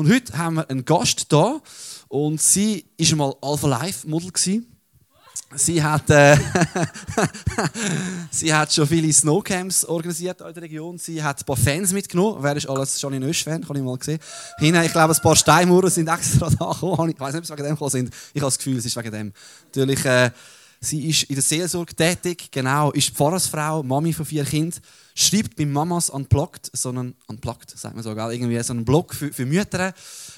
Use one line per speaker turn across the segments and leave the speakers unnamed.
Und heute haben wir einen Gast da und sie war mal Alpha Life Model. Sie hat, äh, sie hat schon viele Snowcamps organisiert in der Region. Sie hat ein paar Fans mitgenommen. Wer ist alles Johnny Nösch-Fan? Kann ich mal sehen. Hinten, ich glaube, ein paar Steinmauern sind extra da gekommen. Ich weiß nicht, ob es wegen dem gekommen sind. Ich habe das Gefühl, es ist wegen dem. Natürlich, äh, sie ist in der Seelsorge tätig, genau, ist Pfarrersfrau, Mami von vier Kindern schreibt bei Mamas Unplugged, so einen, Unplugged, sagt man so, gell? irgendwie so einen Blog für, für Mütter,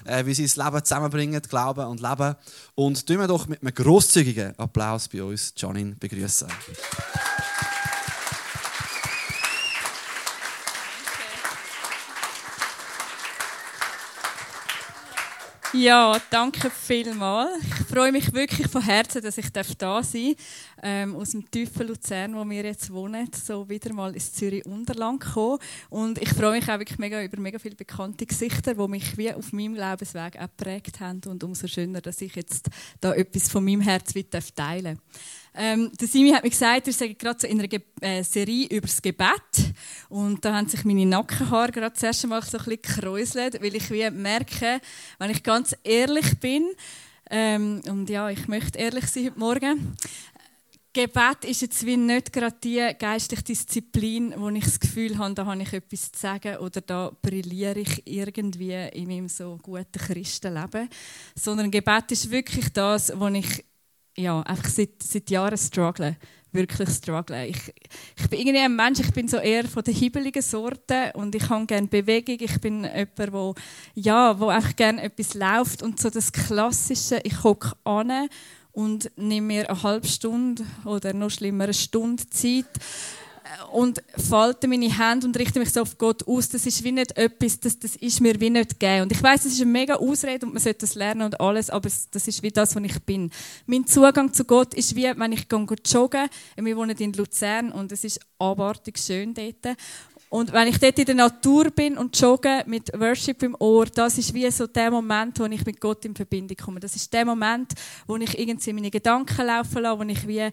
äh, wie sie das Leben zusammenbringen, Glauben und Leben. Und tun wir doch mit einem grosszügigen Applaus bei uns Janine begrüßen.
Ja, danke vielmals. Ich freue mich wirklich von Herzen, dass ich da sein darf. Ähm, aus dem tiefen Luzern, wo wir jetzt wohnen, so wieder mal ins Zürich Unterland kommen. Und ich freue mich auch wirklich mega über mega viele bekannte Gesichter, die mich wie auf meinem Glaubensweg auch geprägt haben. Und umso schöner, dass ich jetzt da etwas von meinem Herz teilen darf. Ähm, der Simi hat mir gesagt, wir sind gerade so in einer Ge äh, Serie über das Gebet. Und da haben sich meine Nackenhaare gerade das erste Mal so ein bisschen gekräuselt, weil ich wie merke, wenn ich ganz ehrlich bin, ähm, und ja, ich möchte ehrlich sein heute Morgen, Gebet ist jetzt wie nicht gerade die geistliche Disziplin, wo ich das Gefühl habe, da habe ich etwas zu sagen oder da brilliere ich irgendwie in meinem so guten Christenleben. Sondern Gebet ist wirklich das, wo ich ja, einfach seit, seit Jahren struggle. Wirklich struggle. Ich, ich bin irgendwie ein Mensch, ich bin so eher von der hibbeligen Sorte und ich habe gerne Bewegung. Ich bin jemand, wo, ja, wo einfach gerne etwas läuft und so das Klassische, ich hocke an und nehme mir eine halbe Stunde oder noch schlimmer eine Stunde Zeit und falte meine Hände und richte mich so auf Gott aus. Das ist wie nicht etwas, das, das ist mir wie nicht gegeben. Und ich weiß, das ist eine mega Ausrede und man sollte das lernen und alles, aber das ist wie das, was ich bin. Mein Zugang zu Gott ist wie, wenn ich joggen gehe. Wir wohnen in Luzern und es ist abartig schön dort. Und wenn ich dort in der Natur bin und jogge mit Worship im Ohr, das ist wie so der Moment, wo ich mit Gott in Verbindung komme. Das ist der Moment, wo ich irgendwie meine Gedanken laufen lasse, wo ich wie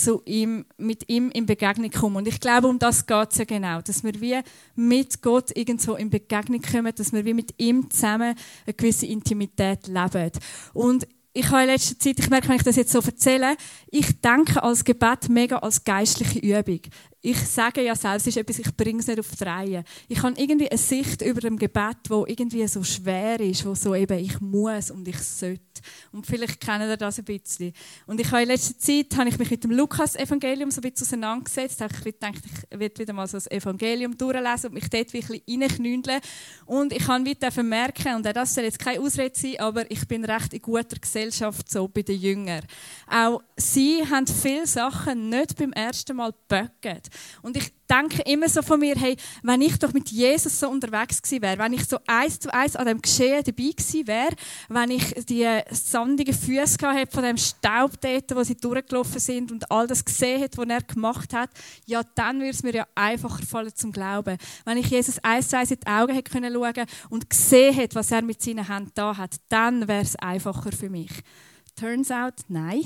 zu ihm, mit ihm in Begegnung kommen. Und ich glaube, um das geht es ja genau, dass wir wie mit Gott irgendwo in Begegnung kommen, dass wir wie mit ihm zusammen eine gewisse Intimität leben. Und ich habe in letzter Zeit, ich merke, wenn ich das jetzt so erzähle, ich denke als Gebet mega als geistliche Übung ich sage ja selbst, ist etwas, ich bringe es nicht auf die Reihe. Ich habe irgendwie eine Sicht über dem Gebet, wo irgendwie so schwer ist, wo so eben ich muss und ich sollte. Und vielleicht kennen ihr das ein bisschen. Und ich habe in letzter Zeit habe ich mich mit dem Lukas-Evangelium so ein bisschen auseinandergesetzt. Ich gedacht, ich werde wieder mal so das Evangelium durchlesen und mich dort wirklich reinknündeln. Und ich habe wieder merken, und auch das soll jetzt keine Ausrede sein, aber ich bin recht in guter Gesellschaft so bei den Jüngern. Auch sie haben viele Sachen nicht beim ersten Mal geböckt. Und ich denke immer so von mir, hey, wenn ich doch mit Jesus so unterwegs gewesen wäre, wenn ich so eins zu eins an dem Geschehen dabei gewesen wäre, wenn ich die sandigen Füße gehabt von dem Staub dort, wo sie durchgelaufen sind und all das gesehen hätte, was er gemacht hat, ja, dann würde es mir ja einfacher fallen zum Glauben. Wenn ich Jesus eins zu eins in die Augen hätte können schauen und gesehen hätte, was er mit seinen Händen da hat, dann wäre es einfacher für mich. Turns out, nein.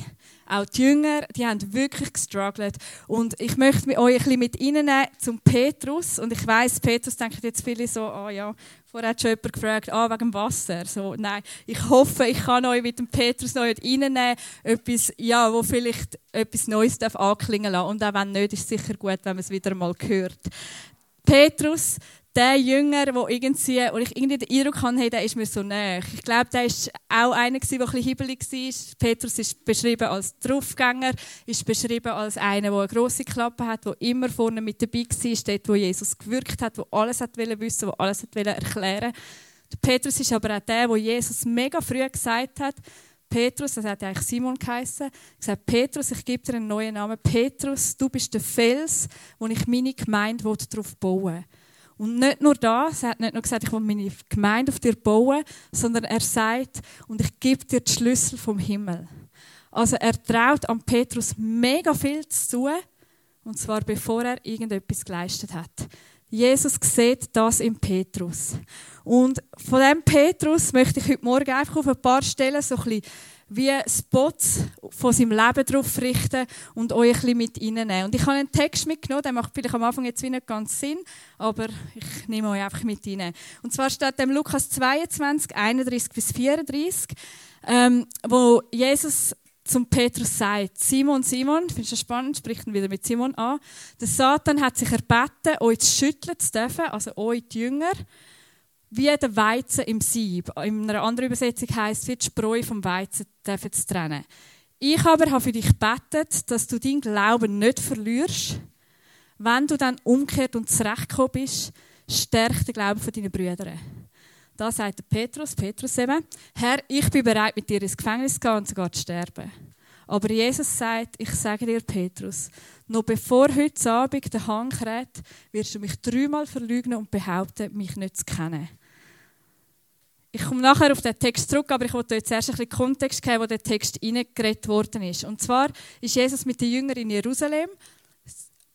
Auch die Jünger, die haben wirklich gestruggelt. Und ich möchte euch ein bisschen mit ihnen zum Petrus. Und ich weiß, Petrus denkt jetzt viele so, ah oh ja, vorher hat schon jemand gefragt, ah, wegen dem Wasser. So, nein, ich hoffe, ich kann euch mit dem Petrus noch reinnehmen, etwas, ja, wo vielleicht etwas Neues darf anklingen lassen. Und auch wenn nicht, ist es sicher gut, wenn man es wieder mal hört. Petrus, der Jünger, wo, irgendwie, wo ich irgendwie den Eindruck hatte, hey, der ist mir so näher. Ich glaube, der war auch einer, der ein bisschen hibbelig war. Petrus ist beschrieben als Draufgänger, ist beschrieben als einer, der eine grosse Klappe hat, der immer vorne mit dabei war, dort, wo Jesus gewirkt hat, der alles hat wissen, der alles hat erklären Der Petrus ist aber auch der, wo Jesus mega früh gesagt hat, Petrus, das hat eigentlich Simon geheißen, gesagt, Petrus, ich gebe dir einen neuen Namen. Petrus, du bist der Fels, wo ich meine Gemeinde darauf bauen will. Und nicht nur das, er hat nicht nur gesagt, ich will meine Gemeinde auf dir bauen, sondern er sagt, und ich gebe dir die Schlüssel vom Himmel. Also er traut an Petrus mega viel zu, und zwar bevor er irgendetwas geleistet hat. Jesus sieht das in Petrus. Und von dem Petrus möchte ich heute Morgen einfach auf ein paar Stellen so ein bisschen wie Spots von seinem Leben drauf richten und euch ein bisschen mit reinnehmen. Und ich habe einen Text mitgenommen, der macht vielleicht am Anfang jetzt nicht ganz Sinn, aber ich nehme euch einfach mit rein. Und zwar steht dem Lukas 22, 31 bis 34, ähm, wo Jesus zum Petrus sagt, Simon, Simon, findest du das spannend, spricht ihn wieder mit Simon an, der Satan hat sich erbeten, euch zu schütteln zu dürfen, also euch die Jünger, wie der Weizen im Sieb. In einer anderen Übersetzung heißt wie die Spreu vom Weizen zu trennen. Ich aber habe für dich gebetet, dass du deinen Glauben nicht verlierst. Wenn du dann umkehrt und zurechtgekommen bist, stärk den Glauben von deinen Brüdern. Da sagt der Petrus, Petrus eben, Herr, ich bin bereit, mit dir ins Gefängnis zu gehen und sogar zu sterben. Aber Jesus sagt, ich sage dir, Petrus, noch bevor heute Abend der Hang kräht, wirst du mich dreimal verlügen und behaupten, mich nicht zu kennen. Ich komme nachher auf den Text zurück, aber ich wollte jetzt erst ein bisschen Kontext geben, wo der Text hineingeredet worden ist. Und zwar ist Jesus mit den Jüngern in Jerusalem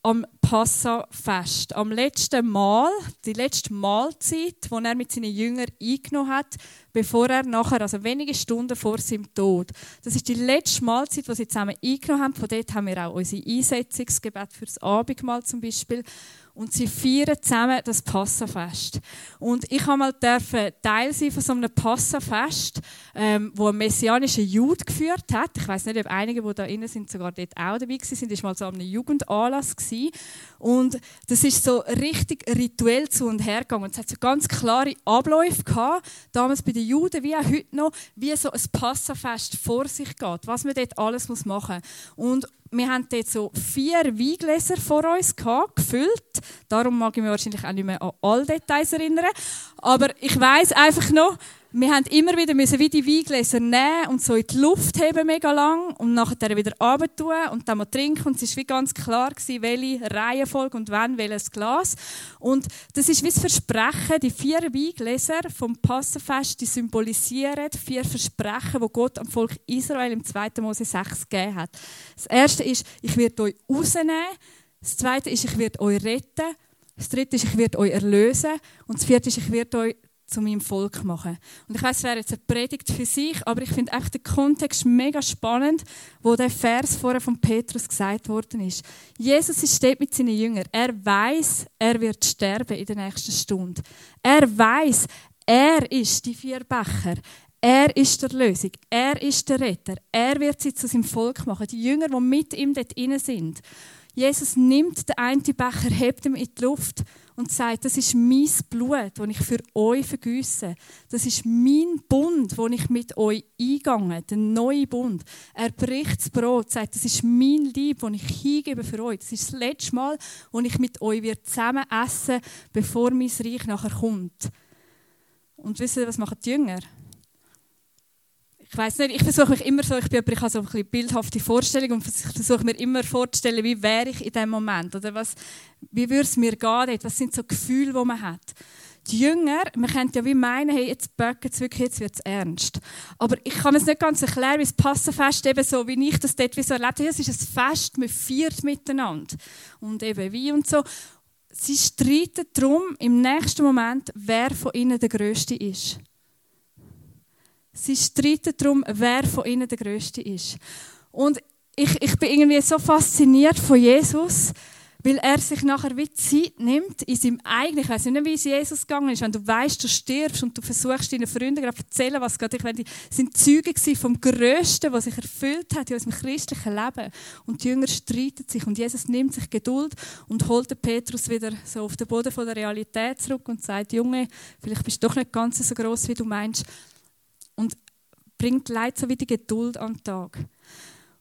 am Passafest, am letzten Mal, die letzte Mahlzeit, die er mit seinen Jüngern eingenommen hat, bevor er nachher, also wenige Stunden vor seinem Tod, das ist die letzte Mahlzeit, die sie zusammen eingenommen haben. Von dort haben wir auch unsere Einsetzungsgebet fürs Abendmahl zum Beispiel und sie feiern zusammen das Passafest. Und ich habe mal Teil sein von so einem Passafest, ähm, wo ein messianischer Jude geführt hat. Ich weiß nicht, ob einige, die da innen sind, sogar dort auch dabei waren. Das war mal so einem Jugendanlass gewesen. Und das ist so richtig rituell zu und her gegangen. Es hat so ganz klare Abläufe gehabt, damals bei den Juden wie auch heute noch, wie so ein Passafest vor sich geht, was man dort alles machen muss. Und wir haben dort so vier Weingläser vor uns gehabt, gefüllt. Darum mag ich mich wahrscheinlich auch nicht mehr an alle Details erinnern. Aber ich weiß einfach noch, wir haben immer wieder müssen wie die Weingläser nehmen und so in die Luft heben mega lang und nachher wieder tun und dann mal trinken. Und es war wie ganz klar gewesen, welche Reihenfolge und wann welches Glas. Und das ist wie das Versprechen. Die vier Weingläser vom Passenfest die symbolisieren vier Versprechen wo Gott am Volk Israel im 2. Mose 6 gegeben hat. Das erste ist ich werde euch rausnehmen. Das zweite ist ich werde euch retten. Das dritte ist ich werde euch erlösen. Und das vierte ist ich werde euch zu meinem Volk machen. Und ich weiß, es wäre jetzt eine Predigt für sich, aber ich finde echt den Kontext mega spannend, wo der Vers vorher von Petrus gesagt worden ist. Jesus steht mit seinen Jüngern. Er weiß, er wird sterben in der nächsten Stunde. Er weiß, er ist die vier Becher. Er ist der Lösung. Er ist der Retter. Er wird sie zu seinem Volk machen. Die Jünger, die mit ihm dort inne sind. Jesus nimmt den einen Becher, hebt ihn in die Luft und sagt, das ist mein Blut, das ich für euch vergüsse. Das ist mein Bund, den ich mit euch eingehe, der neue Bund. Er bricht das Brot, sagt, das ist mein Lieb, das ich hingebe für euch. Das ist das letzte Mal, wo ich mit euch zusammen essen bevor mein Reich nachher kommt. Und wisst ihr, was machen die Jünger? Ich weiß nicht, ich versuche mich immer so, ich, bin, ich habe so eine bildhafte Vorstellung und ich versuche mir immer vorzustellen, wie wäre ich in dem Moment oder was, wie würde es mir gehen, was sind so Gefühle, die man hat. Die Jünger, man könnte ja wie meinen, hey, jetzt böcken es wirklich, jetzt wird es ernst. Aber ich kann es nicht ganz erklären, wie das Passenfest eben so, wie ich das dort wie so erlebt habe. Es ist ein Fest, man feiert miteinander. Und eben wie und so. Sie streiten darum, im nächsten Moment, wer von ihnen der Größte ist. Sie streiten darum, wer von ihnen der Größte ist. Und ich, ich bin irgendwie so fasziniert von Jesus, weil er sich nachher wie Zeit nimmt in seinem eigenen, ich weiß nicht, wie es Jesus gegangen ist, wenn du weißt, du stirbst und du versuchst deinen Freunden gerade zu erzählen, was gerade, ich meine, die sind Zeugen vom Größten, was sich erfüllt hat in unserem christlichen Leben. Und die Jünger streiten sich und Jesus nimmt sich Geduld und holt den Petrus wieder so auf den Boden von der Realität zurück und sagt, Junge, vielleicht bist du doch nicht ganz so groß, wie du meinst und bringt Leid so wie die Geduld an den Tag.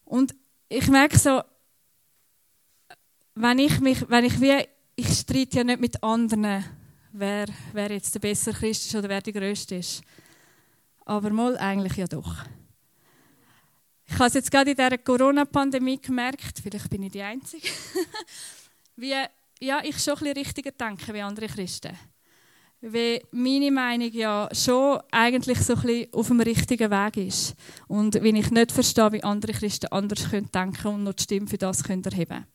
Und ich merke so, wenn ich mich, wenn ich wie, ich streite ja nicht mit anderen, wer, wer jetzt der bessere Christ ist oder wer der Größte ist. Aber mal eigentlich ja doch. Ich habe es jetzt gerade in dieser Corona-Pandemie gemerkt, vielleicht bin ich die Einzige, wie ja, ich schon ein bisschen richtiger denke wie andere Christen wie meine Meinung ja schon eigentlich so ein bisschen auf dem richtigen Weg ist. Und wenn ich nicht verstehe, wie andere Christen anders können denken und noch die Stimme für das können erheben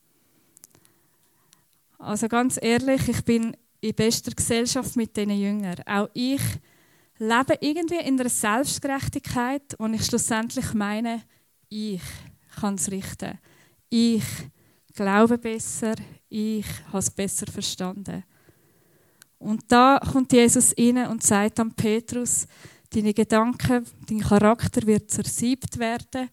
Also ganz ehrlich, ich bin in bester Gesellschaft mit diesen Jüngern. Auch ich lebe irgendwie in einer Selbstgerechtigkeit, und ich schlussendlich meine, ich kann es richten. Ich glaube besser, ich habe es besser verstanden. Und da kommt Jesus rein und sagt an Petrus, deine Gedanken, dein Charakter wird zersiebt werden,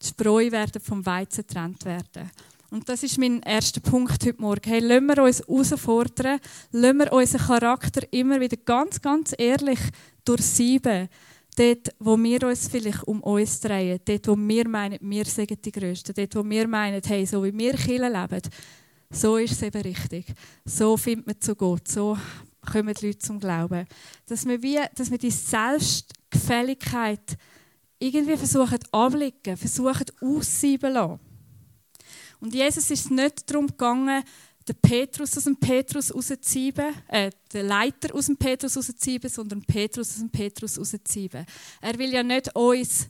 die Spreu werden vom Weizen getrennt werden. Und das ist mein erster Punkt heute Morgen. Hey, lassen wir uns herausfordern, lassen wir unseren Charakter immer wieder ganz, ganz ehrlich durchsieben. Dort, wo wir uns vielleicht um uns drehen, dort, wo wir meinen, wir sind die Größten, dort, wo wir meinen, hey, so wie wir Kirche leben, so ist es eben richtig. So findet man zu Gott, so kommen die Leute zum Glauben. Dass wir, wie, dass wir die Selbstgefälligkeit irgendwie versuchen abblicken, versuchen aussieben lassen. Und Jesus ist nicht darum gegangen, den Petrus aus dem Petrus rauszuziehen, äh, den Leiter aus dem Petrus rauszuziehen, sondern Petrus aus dem Petrus rauszuziehen. Er will ja nicht uns,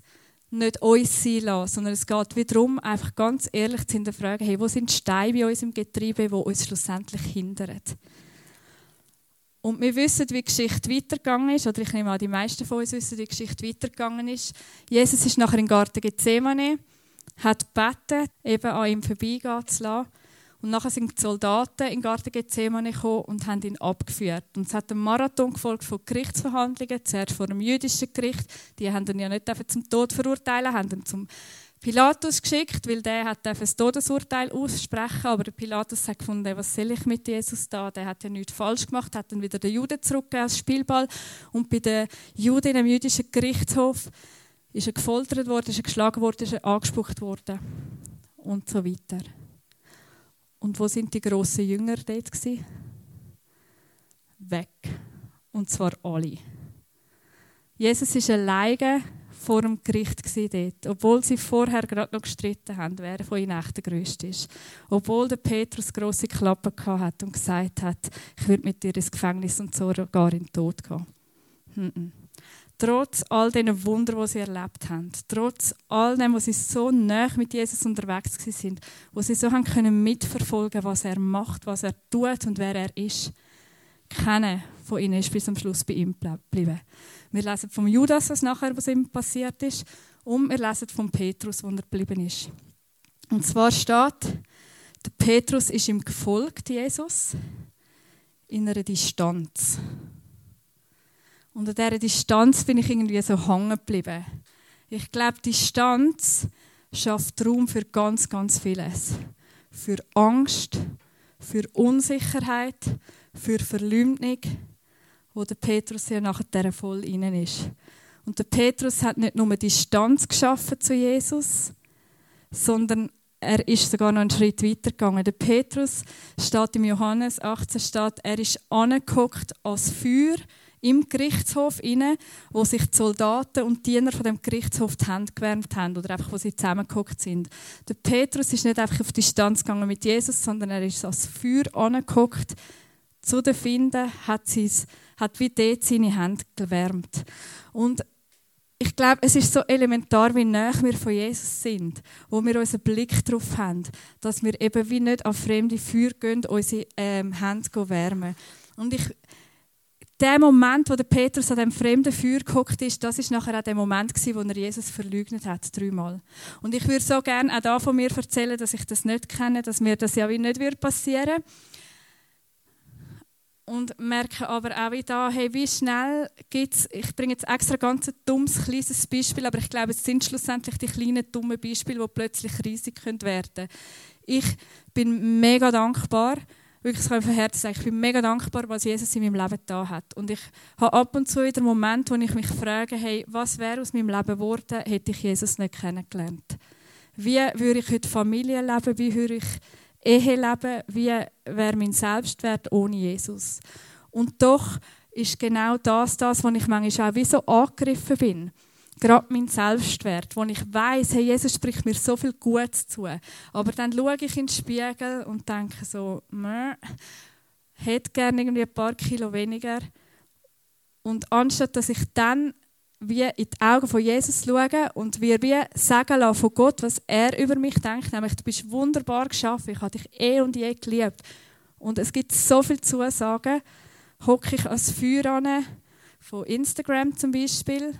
nicht uns sein lassen, sondern es geht wiederum, einfach ganz ehrlich zu hinterfragen, hey, wo sind die Steine bei uns im Getriebe, die uns schlussendlich hindern. Und wir wissen, wie die Geschichte weitergegangen ist, oder ich nehme an, die meisten von uns wissen, wie die Geschichte weitergegangen ist. Jesus ist nachher im Garten Gethsemane hat gebeten, eben an ihm vorbeigehen zu lassen. Und nachher sind die Soldaten in den Garten Gethsemane gekommen und haben ihn abgeführt. Und es hat einen Marathon gefolgt von Gerichtsverhandlungen, zuerst vor dem jüdischen Gericht. Die haben ihn ja nicht zum Tod verurteilen, haben ihn zum Pilatus geschickt, weil der hat das Todesurteil aussprechen, aber Pilatus hat gefunden, was soll ich mit Jesus da? Der hat ja nichts falsch gemacht, hat dann wieder den Juden zurückgegeben als Spielball und bei den Juden im jüdischen Gerichtshof ist er gefoltert worden, ist er geschlagen worden, ist er angespuckt worden und so weiter. Und wo sind die grossen Jünger dort gewesen? Weg. Und zwar alle. Jesus ist alleine vor dem Gericht dort, obwohl sie vorher gerade noch gestritten haben, wer von ihnen echt der Größte ist. Obwohl der Petrus große Klappe hat und gesagt hat, ich würde mit dir ins Gefängnis und sogar in den Tod gehen trotz all diesen Wunder, die sie erlebt haben, trotz all dem, wo sie so nah mit Jesus unterwegs sind, wo sie so haben können mitverfolgen, was er macht, was er tut und wer er ist, keiner von ihnen ist bis zum Schluss bei ihm geblieben. Wir lesen vom Judas, was nachher was ihm passiert ist, und wir lesen vom Petrus, wo er geblieben ist. Und zwar steht, der Petrus ist ihm gefolgt, Jesus, in einer Distanz. Und an dieser Distanz bin ich irgendwie so hängen geblieben. Ich glaube, Distanz schafft Raum für ganz, ganz vieles. Für Angst, für Unsicherheit, für Verleumdung, wo der Petrus ja nachher voll innen ist. Und der Petrus hat nicht nur Distanz geschaffen zu Jesus, sondern er ist sogar noch einen Schritt weiter gegangen. Der Petrus steht im Johannes 18 steht, er ist angeguckt als Feuer im Gerichtshof inne, wo sich die Soldaten und die Diener von dem Gerichtshof die Hände gewärmt haben oder einfach, wo sie zusammengeguckt sind. Der Petrus ist nicht einfach auf Distanz gegangen mit Jesus, sondern er ist als Feuer angeguckt zu den Finden, hat, hat wie dort seine Hände gewärmt. Und ich glaube, es ist so elementar, wie nah wir von Jesus sind, wo wir unseren Blick darauf haben, dass wir eben wie nicht an fremde Feuer gehen, unsere ähm, Hände wärmen. Und ich der Moment, wo der Petrus an dem fremden Feuer geguckt ist, das ist nachher auch der Moment gewesen, wo er Jesus verleugnet hat, dreimal. Und ich würde so gerne auch da von mir erzählen, dass ich das nicht kenne, dass mir das ja wie nicht wird passieren. Und merke aber auch wie da, hey, wie schnell gibt's, ich bringe jetzt extra ganz ein dummes, kleines Beispiel, aber ich glaube, es sind schlussendlich die kleinen, dummen Beispiele, die plötzlich riesig werden können. Ich bin mega dankbar, wirklich von Herzen sagen, ich bin mega dankbar, was Jesus in meinem Leben da hat. Und ich habe ab und zu wieder Momente, wo ich mich frage, hey, was wäre aus meinem Leben geworden, hätte ich Jesus nicht kennengelernt? Wie würde ich heute Familie leben? Wie würde ich Ehe leben? Wie wäre mein Selbstwert ohne Jesus? Und doch ist genau das, das, wo ich manchmal auch wie so angegriffen bin gerade mein Selbstwert, wo ich weiß, hey, Jesus spricht mir so viel Gutes zu. Aber dann schaue ich in den Spiegel und denke so, hätte gerne irgendwie ein paar Kilo weniger. Und anstatt dass ich dann wie in die Augen von Jesus schaue und wir wie sagen lassen von Gott, was er über mich denkt, nämlich du bist wunderbar geschaffen, ich habe dich eh und je geliebt. Und es gibt so viele Zusagen. Hocke ich als Feuer an, von Instagram zum Beispiel,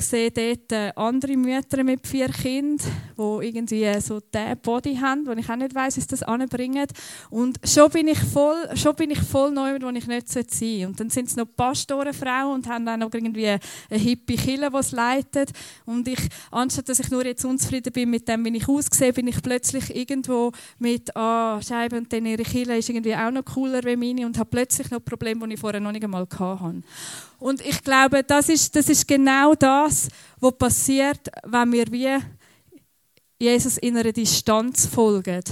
sehe dort äh, andere Mütter mit vier Kindern, die irgendwie so den Body haben, wo ich auch nicht weiß, wie sie das anbringen. Und schon bin ich voll, schon bin ich voll neu, wo ich nicht sein sollte. Und dann sind es noch Pastorenfrauen und haben dann noch irgendwie eine hippie Kille, die es leitet. Und ich, anstatt dass ich nur jetzt unzufrieden bin mit dem, wie ich aussehe, bin ich plötzlich irgendwo mit, ah, Scheibe und dann ihre Kille ist irgendwie auch noch cooler wie meine und habe plötzlich noch Probleme, die ich vorher noch nicht einmal hatte. Und ich glaube, das ist, das ist genau das, was passiert, wenn wir wie Jesus in einer Distanz folgen,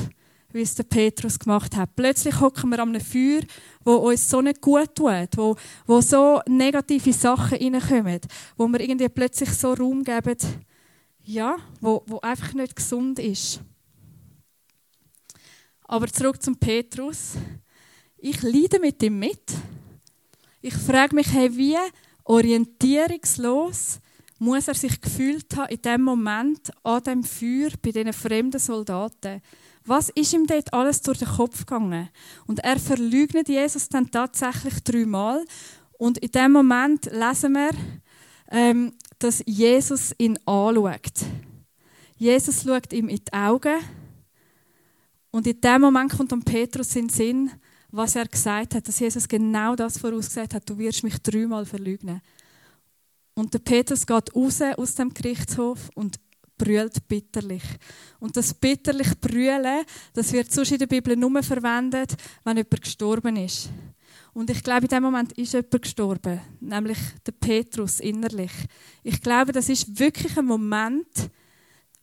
wie es der Petrus gemacht hat. Plötzlich hocken wir an einem Feuer, wo uns so nicht gut tut, wo, wo so negative Sachen reinkommen, wo wir irgendwie plötzlich so Raum geben, ja, wo, wo einfach nicht gesund ist. Aber zurück zum Petrus. Ich leide mit ihm mit. Ich frage mich, hey, wie orientierungslos muss er sich gefühlt haben in dem Moment an dem Feuer bei diesen fremden Soldaten. Was ist ihm dort alles durch den Kopf gegangen? Und er verleugnet Jesus dann tatsächlich dreimal. Und in dem Moment lesen wir, ähm, dass Jesus ihn anschaut. Jesus schaut ihm in die Augen. Und in dem Moment kommt dann Petrus in den Sinn, was er gesagt hat, dass Jesus genau das vorausgesagt hat, du wirst mich dreimal verleugnen. Und der Petrus geht raus aus dem Gerichtshof und brüllt bitterlich. Und das bitterlich Brüllen, das wird sonst in der Bibel nur verwendet, wenn jemand gestorben ist. Und ich glaube, in dem Moment ist jemand gestorben, nämlich der Petrus innerlich. Ich glaube, das ist wirklich ein Moment,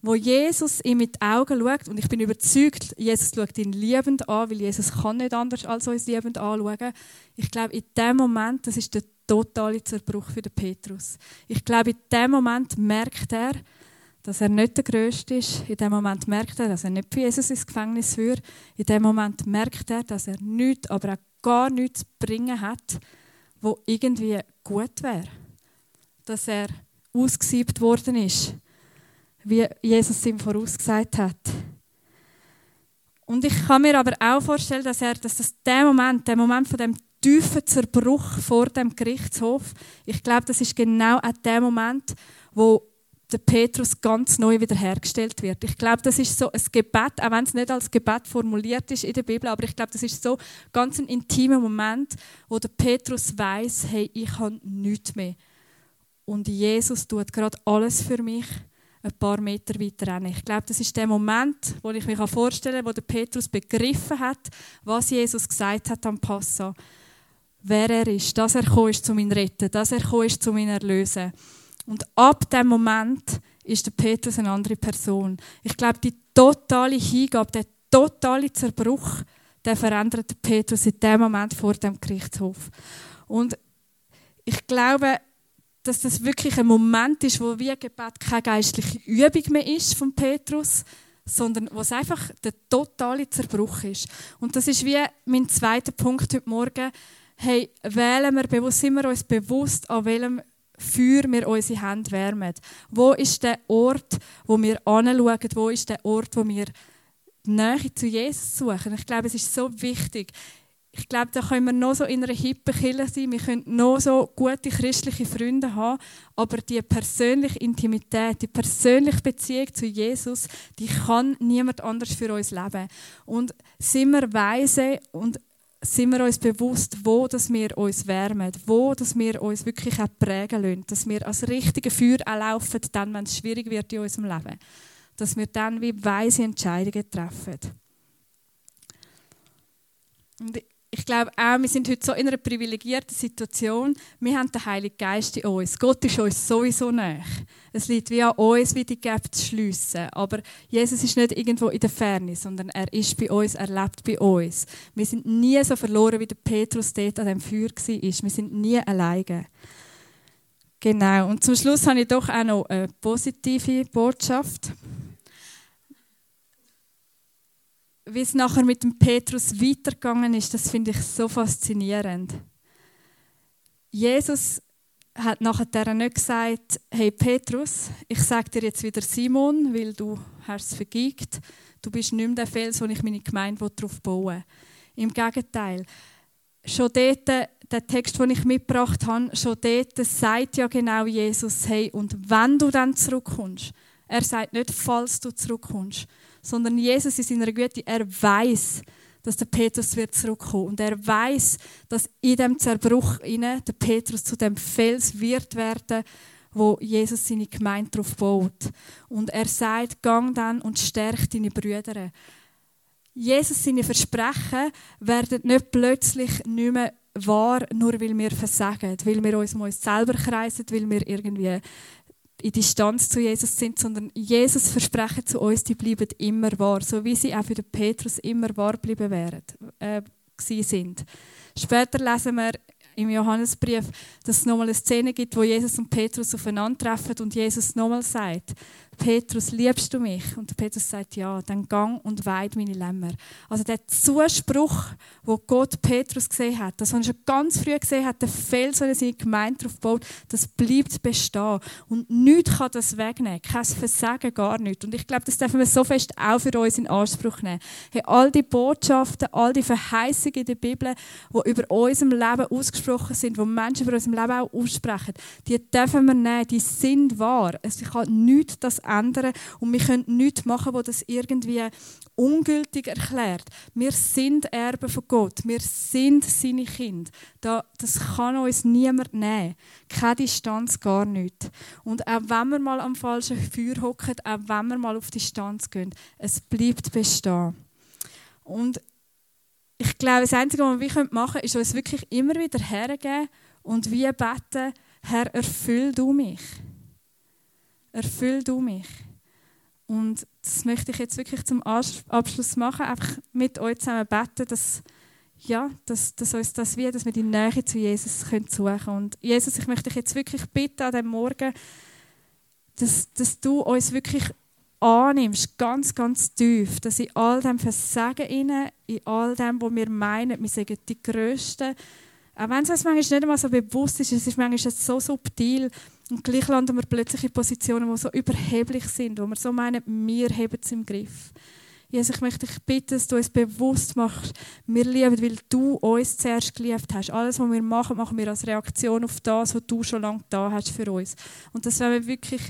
wo Jesus ihm mit den Augen schaut, und ich bin überzeugt, Jesus schaut ihn liebend an, weil Jesus kann nicht anders als uns liebend anschauen. Ich glaube, in dem Moment, das ist der totale Zerbruch für den Petrus. Ich glaube, in dem Moment merkt er, dass er nicht der Größte ist. In dem Moment merkt er, dass er nicht für Jesus ins Gefängnis führt. In dem Moment merkt er, dass er nichts, aber auch gar nichts zu bringen hat, wo irgendwie gut wäre. Dass er ausgesiebt worden ist wie Jesus ihm vorausgesagt hat. Und ich kann mir aber auch vorstellen, dass, er, dass das der Moment, der Moment von dem tiefen Zerbruch vor dem Gerichtshof, ich glaube, das ist genau auch der Moment, wo der Petrus ganz neu wiederhergestellt wird. Ich glaube, das ist so ein Gebet, auch wenn es nicht als Gebet formuliert ist in der Bibel, aber ich glaube, das ist so ganz ein intimer Moment, wo der Petrus weiß, hey, ich habe nichts mehr. Und Jesus tut gerade alles für mich ein paar Meter weiter rennen. Ich glaube, das ist der Moment, wo ich mir vorstellen kann, wo der Petrus begriffen hat, was Jesus gesagt hat am Passa. Wer er ist, dass er gekommen ist, zu retten, dass er gekommen ist, zu erlösen. Und ab dem Moment ist der Petrus eine andere Person. Ich glaube, die totale Hingabe, der totale Zerbruch, der verändert Petrus in dem Moment vor dem Gerichtshof. Und ich glaube, dass das wirklich ein Moment ist, wo wie Gebet keine geistliche Übung mehr ist von Petrus, sondern wo es einfach der totale Zerbruch ist. Und das ist wie mein zweiter Punkt heute Morgen. Hey, wählen wir bewusst, sind wir uns bewusst, an welchem Feuer wir unsere Hände wärmen. Wo ist der Ort, wo wir anschauen? Wo ist der Ort, wo wir die Nähe zu Jesus suchen? Ich glaube, es ist so wichtig ich glaube, da können wir noch so in einer hippen Kille sein, wir können noch so gute christliche Freunde haben, aber die persönliche Intimität, die persönliche Beziehung zu Jesus, die kann niemand anders für uns leben. Und sind wir weise und sind wir uns bewusst, wo dass wir uns wärmen, wo dass wir uns wirklich auch prägen lassen, dass wir als richtige Feuer laufen, dann, wenn es schwierig wird in unserem Leben. Dass wir dann wie weise Entscheidungen treffen. Und ich glaube auch, wir sind heute so in einer privilegierten Situation. Wir haben den Heiligen Geist in uns. Gott ist uns sowieso näher. Es liegt wie an uns, wie die Gap zu schliessen. Aber Jesus ist nicht irgendwo in der Ferne, sondern er ist bei uns, er lebt bei uns. Wir sind nie so verloren, wie der Petrus dort an dem Feuer war. Wir sind nie alleine. Genau. Und zum Schluss habe ich doch auch noch eine positive Botschaft. Wie es nachher mit dem Petrus weitergegangen ist, das finde ich so faszinierend. Jesus hat nachher nicht gesagt, hey Petrus, ich sage dir jetzt wieder Simon, weil du hast vergeigt. Du bist nicht mehr der Fels, wo ich meine Gemeinde darauf bauen Im Gegenteil. Schon dort, der Text, den ich mitgebracht habe, schon dort sagt ja genau Jesus, hey, und wenn du dann zurückkommst, er sagt nicht, falls du zurückkommst, sondern Jesus in seiner Güte, er weiß, dass der Petrus wird zurückkommen und er weiß, dass in dem Zerbruch inne der Petrus zu dem Fels wird werden, wo Jesus seine Gemeinde darauf baut. Und er sagt, gang dann und stärk deine Brüder. Jesus seine Versprechen werden nicht plötzlich nicht mehr wahr, nur weil wir versagen, weil wir uns um uns selber kreisen, weil wir irgendwie in Distanz zu Jesus sind, sondern Jesus Versprechen zu uns, die bleiben immer wahr, so wie sie auch für den Petrus immer wahr bleiben wären, äh, sind. Später lesen wir im Johannesbrief, dass es nochmal eine Szene gibt, wo Jesus und Petrus aufeinandertreffen und Jesus nochmal sagt, Petrus, liebst du mich? Und Petrus sagt, ja, dann gang und weid meine Lämmer. Also der Zuspruch, wo Gott Petrus gesehen hat, das, was er schon ganz früh gesehen hat, der Fels, den er seine Gemeinde darauf baut, das bleibt bestehen. Und nichts kann das wegnehmen. Kein Versagen, gar nichts. Und ich glaube, das dürfen wir so fest auch für uns in Anspruch nehmen. Hey, all die Botschaften, all die Verheißungen in der Bibel, die über unserem Leben ausgesprochen sind, die Menschen über unserem Leben auch aussprechen, die dürfen wir nehmen, die sind wahr. Es kann nichts das ändern und wir können nichts machen, was das irgendwie ungültig erklärt. Wir sind Erben von Gott. Wir sind seine Kinder. Das kann uns niemand nehmen. Keine Distanz, gar nicht. Und auch wenn wir mal am falschen Feuer hocken, auch wenn wir mal auf Distanz gehen, es bleibt bestehen. Und ich glaube, das Einzige, was wir machen können, ist uns wirklich immer wieder hergeben und wie beten, Herr, erfüll du mich erfüll du mich. Und das möchte ich jetzt wirklich zum Abschluss machen, einfach mit euch zusammen beten, dass, ja, dass, dass uns das wie, dass wir die Nähe zu Jesus können suchen können. Und Jesus, ich möchte dich jetzt wirklich bitten an diesem Morgen, dass, dass du uns wirklich annimmst, ganz, ganz tief, dass in all dem Versagen, in all dem, wo wir meinen, wir sagen die Größten, auch wenn es uns manchmal nicht einmal so bewusst ist, es ist manchmal so subtil, und gleich landen wir plötzlich in Positionen, die so überheblich sind, wo wir so meinen, wir haben es im Griff. Jesus, ich möchte dich bitten, dass du uns bewusst machst, wir lieben, weil du uns zuerst geliebt hast. Alles, was wir machen, machen wir als Reaktion auf das, was du schon lange da hast für uns. Und das wollen wir wirklich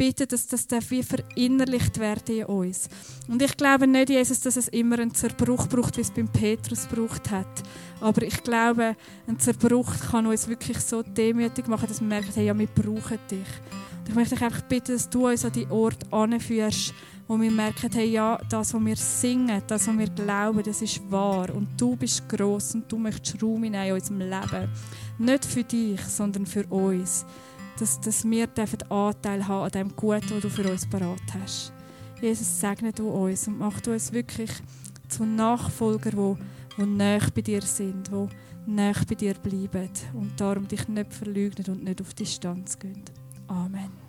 bitten, dass das wie verinnerlicht werden in uns. Und ich glaube nicht, Jesus, dass es immer einen Zerbruch braucht, wie es beim Petrus gebraucht hat. Aber ich glaube, ein Zerbruch kann uns wirklich so demütig machen, dass wir merken, hey, ja, wir brauchen dich. Und ich möchte dich einfach bitten, dass du uns an die Ort anführst, wo wir merken, hey, ja, das, was wir singen, das, was wir glauben, das ist wahr. Und du bist gross und du möchtest Raum in unserem Leben. Nicht für dich, sondern für uns dass, dass wir Anteil haben an dem Guten, das du für uns parat hast. Jesus, segne du uns und mach du uns wirklich zu Nachfolger, die, die näher bei dir sind, die näher bei dir bleiben und darum dich nicht verleugnen und nicht auf Distanz gehen. Amen.